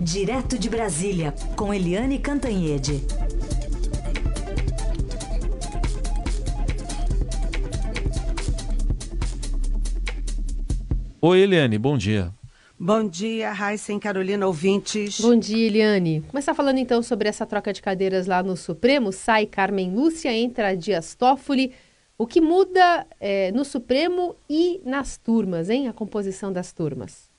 Direto de Brasília, com Eliane Cantanhede. Oi, Eliane, bom dia. Bom dia, Raíssa e Carolina, ouvintes. Bom dia, Eliane. Começar falando então sobre essa troca de cadeiras lá no Supremo. Sai Carmen Lúcia, entra Dias Toffoli. O que muda é, no Supremo e nas turmas, hein? A composição das turmas.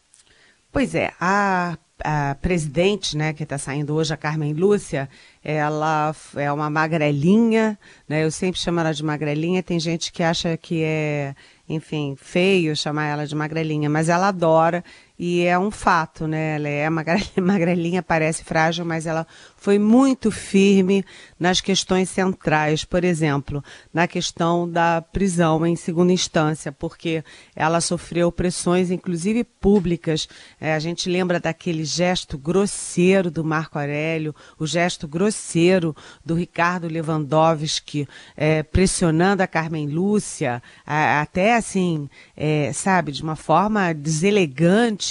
Pois é, a, a presidente, né, que está saindo hoje, a Carmen Lúcia, ela é uma magrelinha, né? Eu sempre chamo ela de magrelinha. Tem gente que acha que é, enfim, feio chamar ela de magrelinha, mas ela adora e é um fato, né? Ela é magrelinha, parece frágil, mas ela foi muito firme nas questões centrais, por exemplo, na questão da prisão em segunda instância, porque ela sofreu pressões, inclusive públicas. É, a gente lembra daquele gesto grosseiro do Marco Aurélio, o gesto grosseiro do Ricardo Lewandowski, é, pressionando a Carmen Lúcia, a, até assim, é, sabe, de uma forma deselegante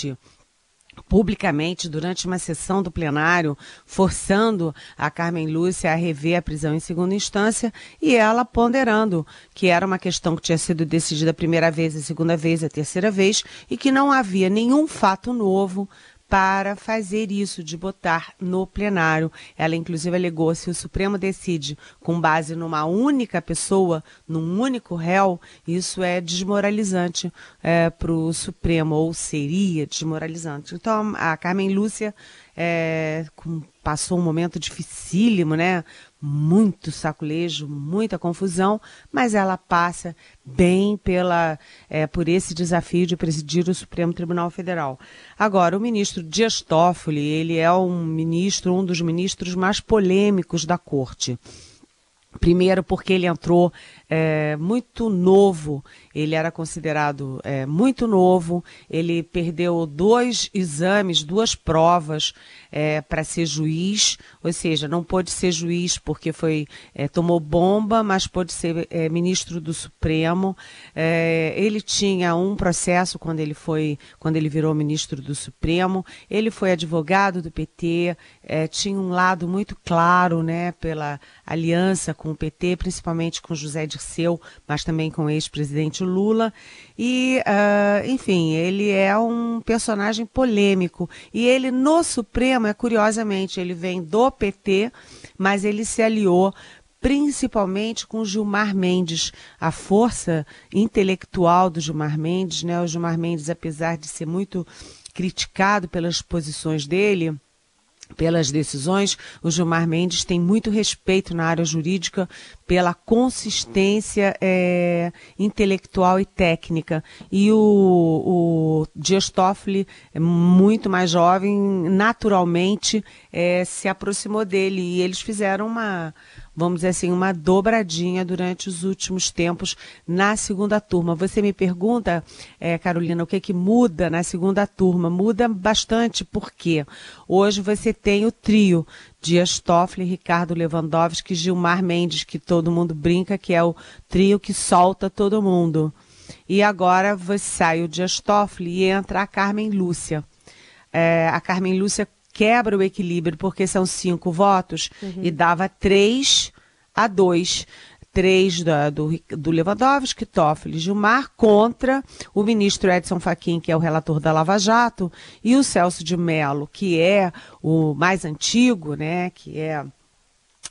publicamente durante uma sessão do plenário, forçando a Carmen Lúcia a rever a prisão em segunda instância e ela ponderando que era uma questão que tinha sido decidida a primeira vez, a segunda vez, a terceira vez e que não havia nenhum fato novo para fazer isso, de botar no plenário. Ela, inclusive, alegou se o Supremo decide com base numa única pessoa, num único réu, isso é desmoralizante é, para o Supremo, ou seria desmoralizante. Então, a Carmen Lúcia é, com, passou um momento dificílimo, né? Muito saculejo, muita confusão, mas ela passa bem pela, é, por esse desafio de presidir o Supremo Tribunal Federal. Agora, o ministro Dias Toffoli, ele é um ministro, um dos ministros mais polêmicos da corte. Primeiro, porque ele entrou é, muito novo, ele era considerado é, muito novo, ele perdeu dois exames, duas provas é, para ser juiz, ou seja, não pôde ser juiz porque foi é, tomou bomba, mas pôde ser é, ministro do Supremo. É, ele tinha um processo quando ele foi, quando ele virou ministro do Supremo. Ele foi advogado do PT, tinha um lado muito claro, né, pela aliança com o PT, principalmente com José de Dirceu, mas também com o ex-presidente Lula. E, uh, enfim, ele é um personagem polêmico. E ele, no Supremo, é curiosamente, ele vem do PT, mas ele se aliou principalmente com Gilmar Mendes, a força intelectual do Gilmar Mendes, né? O Gilmar Mendes, apesar de ser muito criticado pelas posições dele, pelas decisões. O Gilmar Mendes tem muito respeito na área jurídica pela consistência é, intelectual e técnica. E o, o Dias Toffoli, é muito mais jovem, naturalmente é, se aproximou dele e eles fizeram uma vamos dizer assim, uma dobradinha durante os últimos tempos na segunda turma. Você me pergunta, é, Carolina, o que, que muda na segunda turma? Muda bastante, porque hoje você tem o trio Dias Toffoli, Ricardo Lewandowski, Gilmar Mendes, que todo mundo brinca que é o trio que solta todo mundo. E agora você sai o Dias Toffoli e entra a Carmen Lúcia. É, a Carmen Lúcia quebra o equilíbrio, porque são cinco votos, uhum. e dava três a dois. Três da, do, do Lewandowski, Toffoli, Gilmar, contra o ministro Edson Fachin, que é o relator da Lava Jato, e o Celso de Mello, que é o mais antigo, né, que é,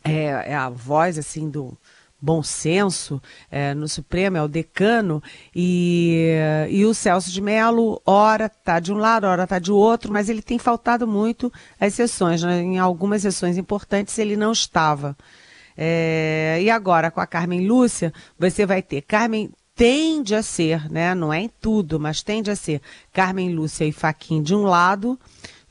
é, é a voz, assim, do, bom senso é, no Supremo, é o decano, e, e o Celso de Mello, ora está de um lado, ora está de outro, mas ele tem faltado muito às sessões. Né? Em algumas sessões importantes ele não estava. É, e agora, com a Carmen Lúcia, você vai ter Carmen tende a ser, né? Não é em tudo, mas tende a ser Carmen Lúcia e Faquin de um lado,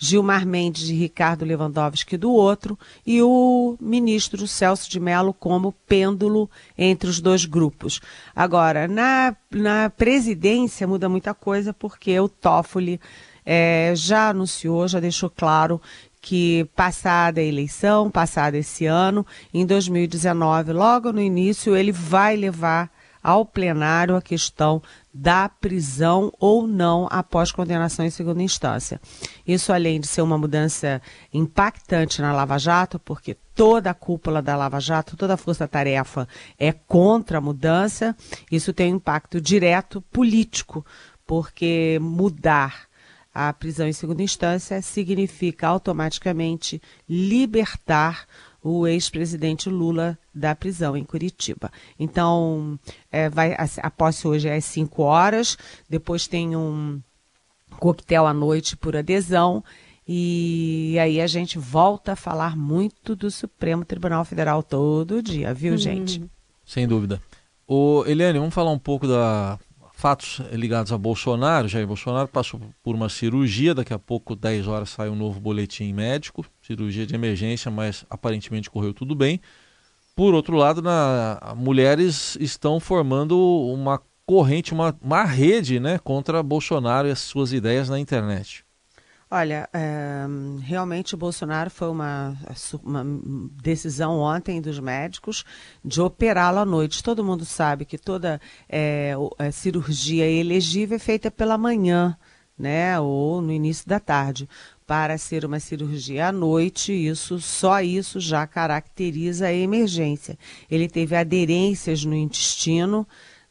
Gilmar Mendes e Ricardo Lewandowski do outro, e o ministro Celso de Mello como pêndulo entre os dois grupos. Agora, na, na presidência muda muita coisa, porque o Toffoli é, já anunciou, já deixou claro que passada a eleição, passada esse ano, em 2019, logo no início, ele vai levar ao plenário a questão da prisão ou não após condenação em segunda instância. Isso, além de ser uma mudança impactante na Lava Jato, porque toda a cúpula da Lava Jato, toda a força-tarefa é contra a mudança, isso tem um impacto direto político, porque mudar a prisão em segunda instância significa automaticamente libertar o ex-presidente Lula da prisão em Curitiba. Então, é, vai, a, a posse hoje é às 5 horas, depois tem um coquetel à noite por adesão, e aí a gente volta a falar muito do Supremo Tribunal Federal todo dia, viu, hum. gente? Sem dúvida. O Eliane, vamos falar um pouco da fatos ligados a Bolsonaro. Jair Bolsonaro passou por uma cirurgia, daqui a pouco, 10 horas, sai um novo boletim médico, cirurgia de emergência, mas aparentemente correu tudo bem. Por outro lado, na, mulheres estão formando uma corrente, uma, uma rede né, contra Bolsonaro e as suas ideias na internet. Olha, é, realmente o Bolsonaro foi uma, uma, decisão ontem dos médicos de operá-lo à noite. Todo mundo sabe que toda é, cirurgia elegível é feita pela manhã, né, ou no início da tarde. Para ser uma cirurgia à noite, isso só isso já caracteriza a emergência. Ele teve aderências no intestino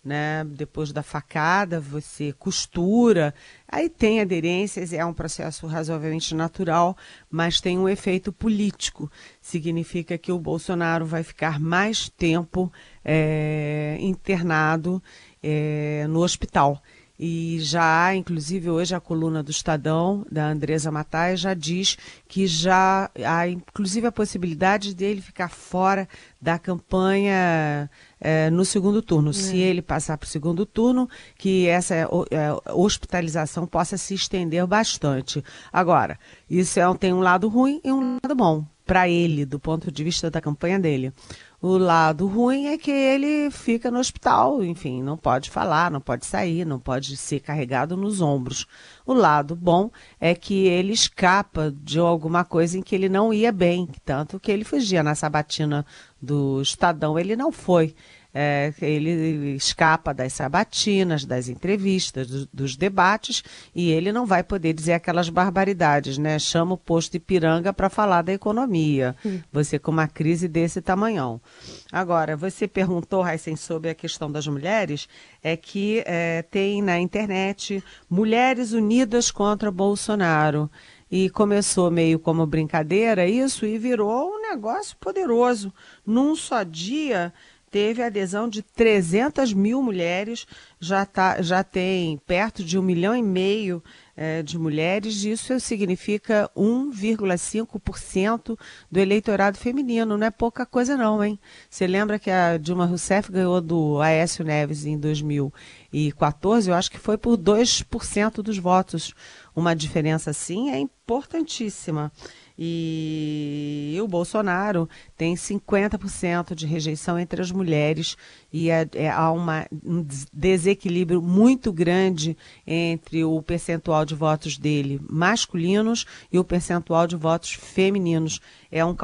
né? Depois da facada, você costura, aí tem aderências, é um processo razoavelmente natural, mas tem um efeito político. Significa que o Bolsonaro vai ficar mais tempo é, internado é, no hospital. E já há, inclusive hoje, a coluna do Estadão, da Andresa Matai, já diz que já há, inclusive, a possibilidade dele ficar fora da campanha é, no segundo turno. É. Se ele passar para o segundo turno, que essa é, hospitalização possa se estender bastante. Agora, isso é, tem um lado ruim e um lado bom para ele, do ponto de vista da campanha dele. O lado ruim é que ele fica no hospital, enfim, não pode falar, não pode sair, não pode ser carregado nos ombros. O lado bom é que ele escapa de alguma coisa em que ele não ia bem, tanto que ele fugia na sabatina do Estadão, ele não foi é, ele escapa das sabatinas, das entrevistas, do, dos debates, e ele não vai poder dizer aquelas barbaridades, né? Chama o posto Ipiranga para falar da economia. Hum. Você com uma crise desse tamanhão. Agora, você perguntou, Raíssen, sobre a questão das mulheres, é que é, tem na internet Mulheres Unidas contra Bolsonaro e começou meio como brincadeira isso e virou um negócio poderoso. Num só dia, teve a adesão de 300 mil mulheres, já, tá, já tem perto de um milhão e meio é, de mulheres, isso significa 1,5% do eleitorado feminino, não é pouca coisa não, hein? Você lembra que a Dilma Rousseff ganhou do Aécio Neves em 2014, eu acho que foi por 2% dos votos. Uma diferença assim é importantíssima. E o Bolsonaro tem 50% de rejeição entre as mulheres e é, é, há uma, um desequilíbrio muito grande entre o percentual de votos dele masculinos e o percentual de votos femininos. É um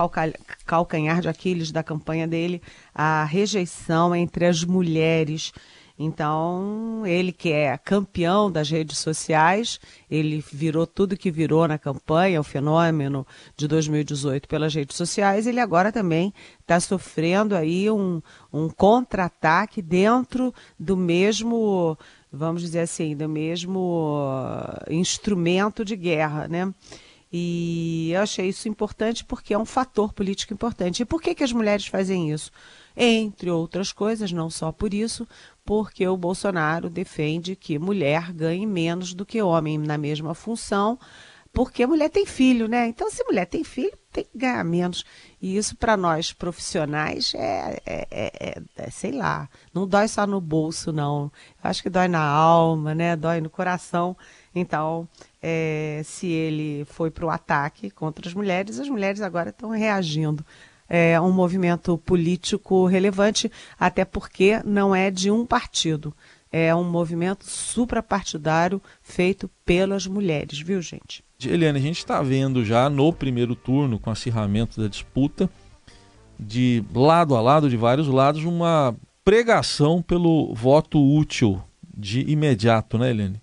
calcanhar de Aquiles da campanha dele, a rejeição entre as mulheres. Então, ele que é campeão das redes sociais, ele virou tudo que virou na campanha, o fenômeno de 2018 pelas redes sociais, ele agora também está sofrendo aí um, um contra-ataque dentro do mesmo, vamos dizer assim, do mesmo instrumento de guerra, né? E eu achei isso importante porque é um fator político importante. E por que, que as mulheres fazem isso? Entre outras coisas, não só por isso, porque o Bolsonaro defende que mulher ganhe menos do que homem na mesma função, porque mulher tem filho, né? Então, se mulher tem filho, tem que ganhar menos. E isso, para nós profissionais, é, é, é, é, sei lá, não dói só no bolso, não. Eu acho que dói na alma, né? Dói no coração. Então, é, se ele foi para o ataque contra as mulheres, as mulheres agora estão reagindo é, um movimento político relevante, até porque não é de um partido. É um movimento suprapartidário feito pelas mulheres, viu, gente? Eliane, a gente está vendo já no primeiro turno, com acirramento da disputa, de lado a lado, de vários lados, uma pregação pelo voto útil de imediato, né, Helene?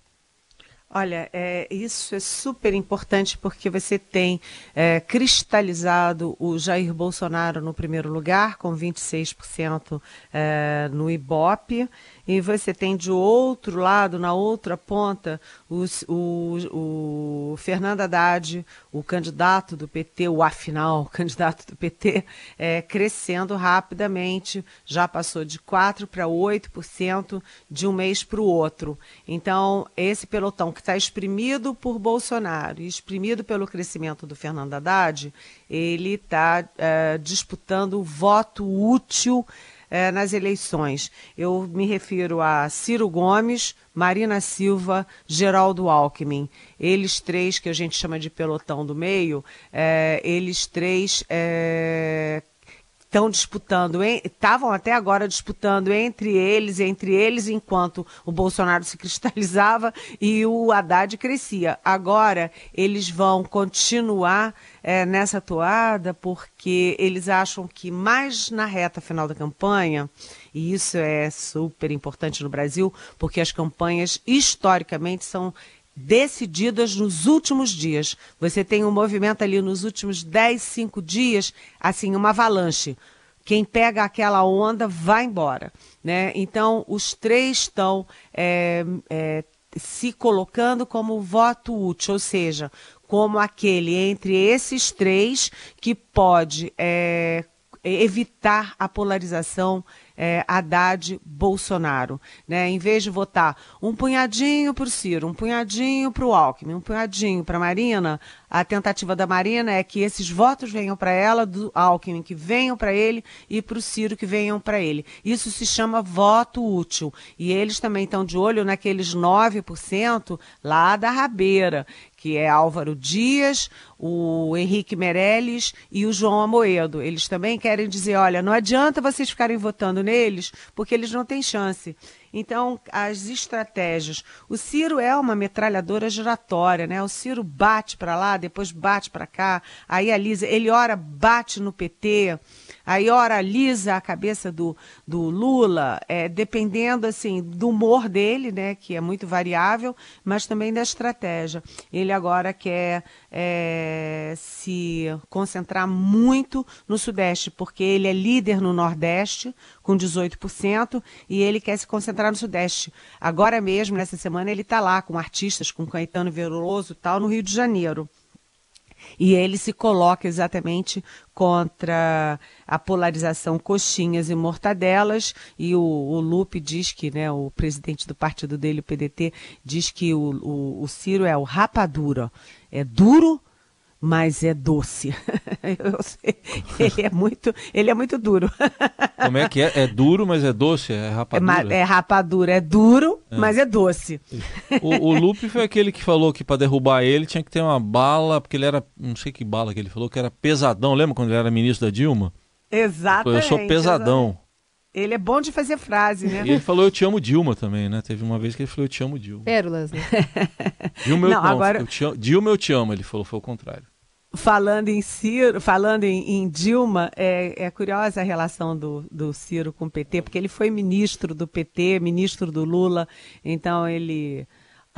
Olha, é, isso é super importante porque você tem é, cristalizado o Jair Bolsonaro no primeiro lugar, com 26% é, no Ibope, e você tem de outro lado, na outra ponta, os, o, o Fernando Haddad, o candidato do PT, o afinal, candidato do PT, é, crescendo rapidamente, já passou de 4% para 8% de um mês para o outro. Então, esse pelotão que está exprimido por Bolsonaro e exprimido pelo crescimento do Fernando Haddad, ele está é, disputando o voto útil é, nas eleições. Eu me refiro a Ciro Gomes, Marina Silva, Geraldo Alckmin. Eles três, que a gente chama de pelotão do meio, é, eles três é, estão disputando, estavam até agora disputando entre eles, entre eles, enquanto o Bolsonaro se cristalizava e o Haddad crescia. Agora eles vão continuar é, nessa toada porque eles acham que mais na reta final da campanha, e isso é super importante no Brasil, porque as campanhas historicamente são decididas nos últimos dias. Você tem um movimento ali nos últimos 10, 5 dias, assim, uma avalanche. Quem pega aquela onda vai embora. Né? Então, os três estão é, é, se colocando como voto útil, ou seja, como aquele entre esses três que pode é, evitar a polarização é, Haddad-Bolsonaro. Né? Em vez de votar um punhadinho para o Ciro, um punhadinho para o Alckmin, um punhadinho para a Marina, a tentativa da Marina é que esses votos venham para ela, do Alckmin que venham para ele e para o Ciro que venham para ele. Isso se chama voto útil. E eles também estão de olho naqueles 9% lá da rabeira, que é Álvaro Dias, o Henrique Meirelles e o João Amoedo. Eles também querem dizer, olha, não adianta vocês ficarem votando neles, porque eles não têm chance. Então, as estratégias. O Ciro é uma metralhadora giratória, né? O Ciro bate para lá, depois bate para cá, aí a Lisa, ele ora bate no PT, Aí, ora, alisa a cabeça do, do Lula, é, dependendo, assim, do humor dele, né, que é muito variável, mas também da estratégia. Ele agora quer é, se concentrar muito no Sudeste, porque ele é líder no Nordeste, com 18%, e ele quer se concentrar no Sudeste. Agora mesmo, nessa semana, ele está lá com artistas, com Caetano Veloso e tal, no Rio de Janeiro. E ele se coloca exatamente contra a polarização coxinhas e mortadelas. E o, o Lupe diz que, né, o presidente do partido dele, o PDT, diz que o, o, o Ciro é o rapadura. É duro, mas é doce. ele é muito, ele é muito duro. Como é que é? É duro, mas é doce? É rapadura? É, é rapadura, é duro, é. mas é doce. O, o Lupe foi aquele que falou que para derrubar ele tinha que ter uma bala, porque ele era, não sei que bala que ele falou, que era pesadão. Lembra quando ele era ministro da Dilma? Exatamente. Eu sou pesadão. Ele é bom de fazer frase, né? E ele falou eu te amo Dilma também, né? Teve uma vez que ele falou eu te amo Dilma. Pérolas, né? Dilma, eu, não, não, agora... eu te amo, Dilma eu te amo, ele falou, foi o contrário. Falando em Ciro, falando em, em Dilma, é, é, curiosa a relação do, do Ciro com o PT, porque ele foi ministro do PT, ministro do Lula, então ele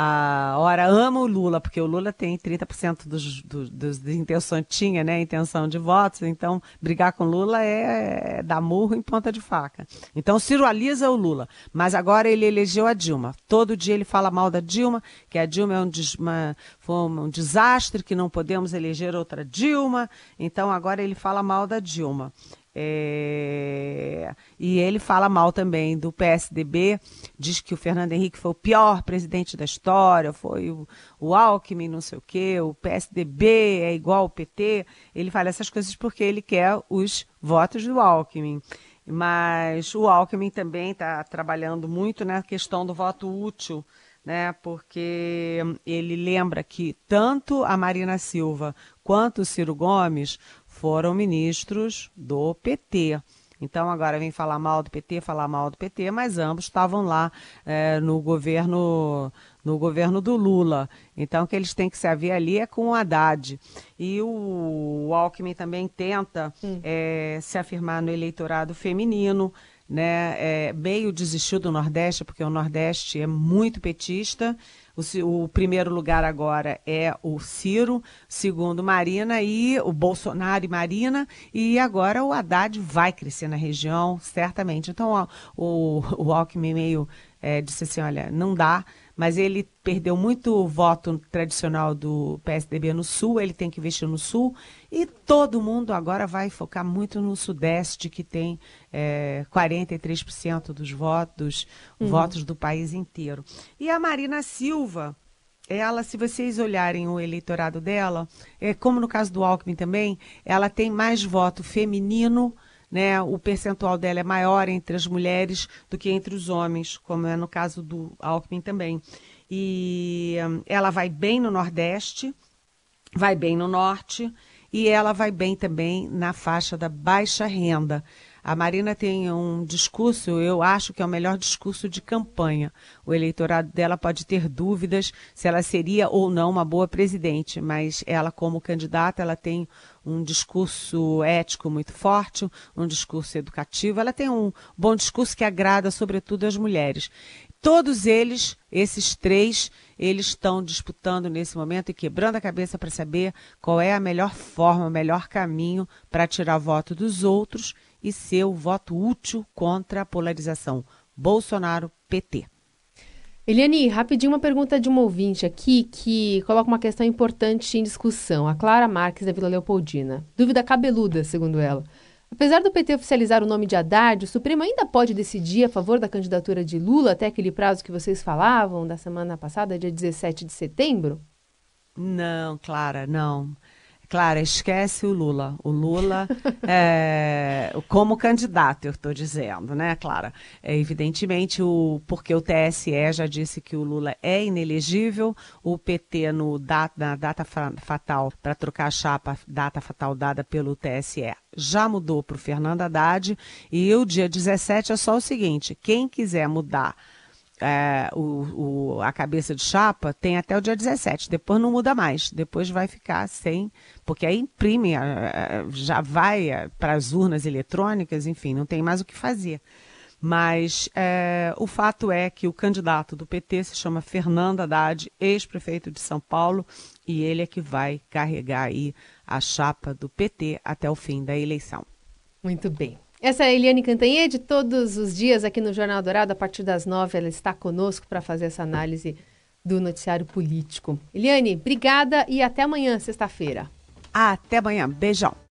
a hora ama o Lula, porque o Lula tem 30% dos, dos, dos intenções, tinha, né, intenção de votos, então brigar com Lula é, é dar murro em ponta de faca. Então Ciro alisa o Lula, mas agora ele elegeu a Dilma. Todo dia ele fala mal da Dilma, que a Dilma é um, uma, foi um desastre, que não podemos eleger outra Dilma, então agora ele fala mal da Dilma. É... E ele fala mal também do PSDB, diz que o Fernando Henrique foi o pior presidente da história, foi o, o Alckmin, não sei o quê, o PSDB é igual ao PT. Ele fala essas coisas porque ele quer os votos do Alckmin. Mas o Alckmin também está trabalhando muito na questão do voto útil, né? Porque ele lembra que tanto a Marina Silva quanto o Ciro Gomes foram ministros do PT. Então agora vem falar mal do PT, falar mal do PT, mas ambos estavam lá é, no governo no governo do Lula. Então o que eles têm que se haver ali é com o Haddad. E o, Alckmin também tenta é, se afirmar no eleitorado feminino. né, é, meio desistiu do Nordeste, porque o Nordeste é muito petista. O, o, primeiro lugar agora é o Ciro, segundo Marina e o Bolsonaro e Marina, e agora o Haddad vai crescer na região, certamente. Então o, o Alckmin meio é, disse assim, olha, não dá, mas ele perdeu muito voto tradicional do PSDB no Sul, ele tem que investir no Sul, e todo mundo agora vai focar muito no Sudeste, que tem é, 43% dos votos, uhum. votos do país inteiro. E a Marina Silva, ela, se vocês olharem o eleitorado dela, é, como no caso do Alckmin também, ela tem mais voto feminino, né, o percentual dela é maior entre as mulheres do que entre os homens, como é no caso do Alckmin também. E hum, ela vai bem no Nordeste, vai bem no Norte e ela vai bem também na faixa da baixa renda. A Marina tem um discurso, eu acho que é o melhor discurso de campanha. O eleitorado dela pode ter dúvidas se ela seria ou não uma boa presidente, mas ela, como candidata, ela tem um discurso ético muito forte, um discurso educativo. Ela tem um bom discurso que agrada, sobretudo, as mulheres. Todos eles, esses três, eles estão disputando nesse momento e quebrando a cabeça para saber qual é a melhor forma, o melhor caminho para tirar voto dos outros e ser o voto útil contra a polarização Bolsonaro-PT. Eliane, rapidinho uma pergunta de uma ouvinte aqui que coloca uma questão importante em discussão. A Clara Marques da Vila Leopoldina. Dúvida cabeluda, segundo ela. Apesar do PT oficializar o nome de Haddad, o Supremo ainda pode decidir a favor da candidatura de Lula até aquele prazo que vocês falavam da semana passada, dia 17 de setembro? Não, Clara, não. Clara, esquece o Lula. O Lula, é, como candidato, eu estou dizendo, né, Clara? É, evidentemente, o, porque o TSE já disse que o Lula é inelegível, o PT no na data fatal, para trocar a chapa, data fatal dada pelo TSE, já mudou para o Fernando Haddad, e o dia 17 é só o seguinte: quem quiser mudar é, o, o, a cabeça de chapa tem até o dia 17. Depois não muda mais. Depois vai ficar sem. Porque aí imprime, já vai é, para as urnas eletrônicas, enfim, não tem mais o que fazer. Mas é, o fato é que o candidato do PT se chama Fernando Haddad, ex-prefeito de São Paulo, e ele é que vai carregar aí a chapa do PT até o fim da eleição. Muito bem. Essa é a Eliane Cantanhede, todos os dias aqui no Jornal Dourado, a partir das nove, ela está conosco para fazer essa análise do noticiário político. Eliane, obrigada e até amanhã, sexta-feira. Até amanhã. Beijão.